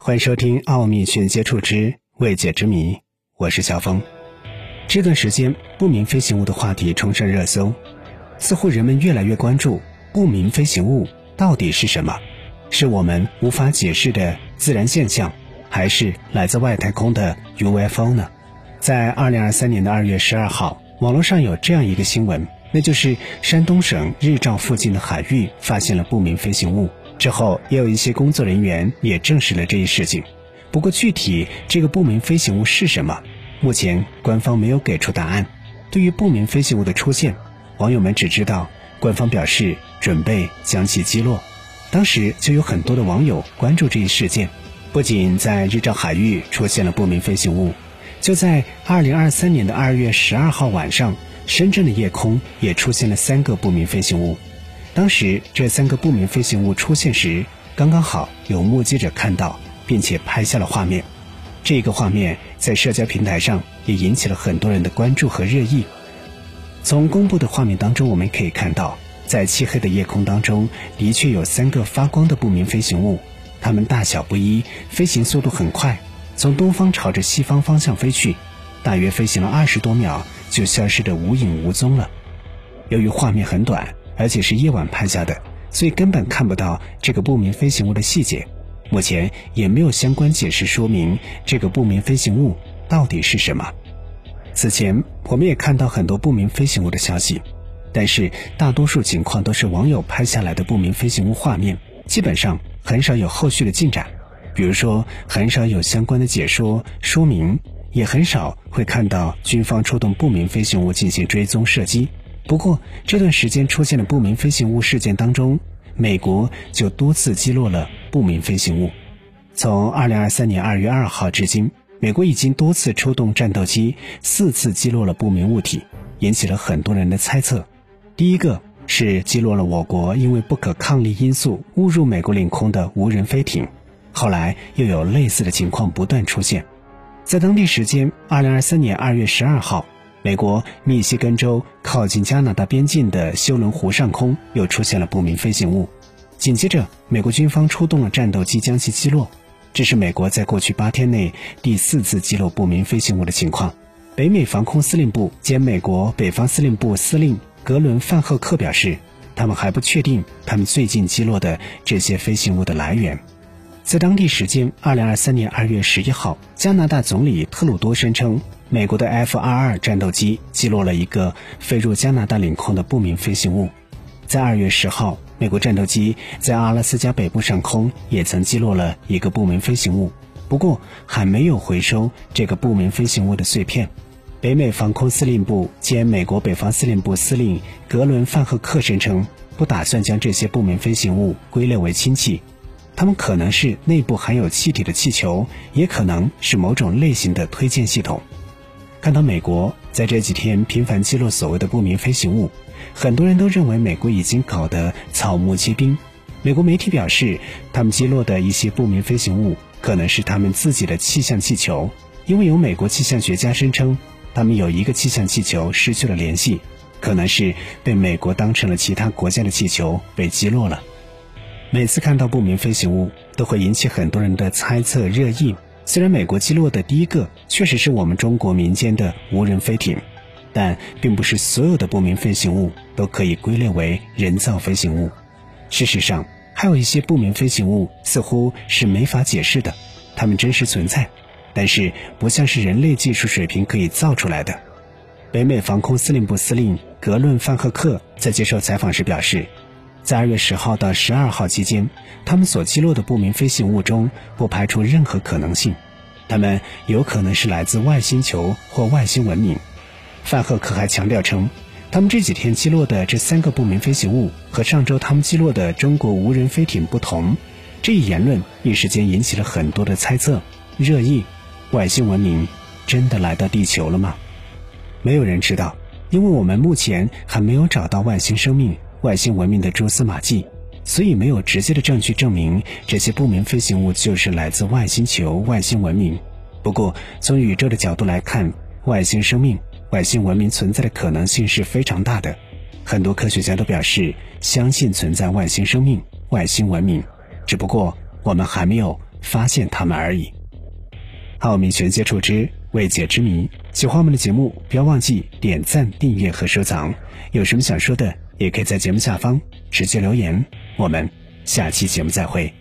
欢迎收听《奥秘全接触之未解之谜》，我是小峰。这段时间，不明飞行物的话题冲上热搜，似乎人们越来越关注不明飞行物到底是什么？是我们无法解释的自然现象，还是来自外太空的 UFO 呢？在二零二三年的二月十二号，网络上有这样一个新闻，那就是山东省日照附近的海域发现了不明飞行物。之后，也有一些工作人员也证实了这一事情。不过，具体这个不明飞行物是什么，目前官方没有给出答案。对于不明飞行物的出现，网友们只知道官方表示准备将其击落。当时就有很多的网友关注这一事件。不仅在日照海域出现了不明飞行物，就在二零二三年的二月十二号晚上，深圳的夜空也出现了三个不明飞行物。当时这三个不明飞行物出现时，刚刚好有目击者看到，并且拍下了画面。这个画面在社交平台上也引起了很多人的关注和热议。从公布的画面当中，我们可以看到，在漆黑的夜空当中，的确有三个发光的不明飞行物，它们大小不一，飞行速度很快，从东方朝着西方方向飞去，大约飞行了二十多秒，就消失得无影无踪了。由于画面很短。而且是夜晚拍下的，所以根本看不到这个不明飞行物的细节。目前也没有相关解释说明这个不明飞行物到底是什么。此前我们也看到很多不明飞行物的消息，但是大多数情况都是网友拍下来的不明飞行物画面，基本上很少有后续的进展。比如说，很少有相关的解说说明，也很少会看到军方出动不明飞行物进行追踪射击。不过，这段时间出现的不明飞行物事件当中，美国就多次击落了不明飞行物。从二零二三年二月二号至今，美国已经多次出动战斗机，四次击落了不明物体，引起了很多人的猜测。第一个是击落了我国因为不可抗力因素误入美国领空的无人飞艇，后来又有类似的情况不断出现。在当地时间二零二三年二月十二号。美国密西根州靠近加拿大边境的休伦湖上空又出现了不明飞行物，紧接着美国军方出动了战斗机将其击落。这是美国在过去八天内第四次击落不明飞行物的情况。北美防空司令部兼美国北方司令部司令格伦范赫克表示，他们还不确定他们最近击落的这些飞行物的来源。在当地时间二零二三年二月十一号，加拿大总理特鲁多声称。美国的 F-22 战斗机击落了一个飞入加拿大领空的不明飞行物。在二月十号，美国战斗机在阿拉斯加北部上空也曾击落了一个不明飞行物，不过还没有回收这个不明飞行物的碎片。北美防空司令部兼美国北方司令部司令格伦范赫克声称，不打算将这些不明飞行物归类为氢气，它们可能是内部含有气体的气球，也可能是某种类型的推荐系统。看到美国在这几天频繁击落所谓的不明飞行物，很多人都认为美国已经搞得草木皆兵。美国媒体表示，他们击落的一些不明飞行物可能是他们自己的气象气球，因为有美国气象学家声称，他们有一个气象气球失去了联系，可能是被美国当成了其他国家的气球被击落了。每次看到不明飞行物，都会引起很多人的猜测热议。虽然美国击落的第一个确实是我们中国民间的无人飞艇，但并不是所有的不明飞行物都可以归类为人造飞行物。事实上，还有一些不明飞行物似乎是没法解释的，它们真实存在，但是不像是人类技术水平可以造出来的。北美防空司令部司令格伦范赫克在接受采访时表示。在二月十号到十二号期间，他们所击落的不明飞行物中不排除任何可能性，他们有可能是来自外星球或外星文明。范赫克还强调称，他们这几天击落的这三个不明飞行物和上周他们击落的中国无人飞艇不同。这一言论一时间引起了很多的猜测、热议。外星文明真的来到地球了吗？没有人知道，因为我们目前还没有找到外星生命。外星文明的蛛丝马迹，所以没有直接的证据证明这些不明飞行物就是来自外星球、外星文明。不过，从宇宙的角度来看，外星生命、外星文明存在的可能性是非常大的。很多科学家都表示相信存在外星生命、外星文明，只不过我们还没有发现它们而已。奥秘全接触之未解之谜，喜欢我们的节目，不要忘记点赞、订阅和收藏。有什么想说的，也可以在节目下方直接留言。我们下期节目再会。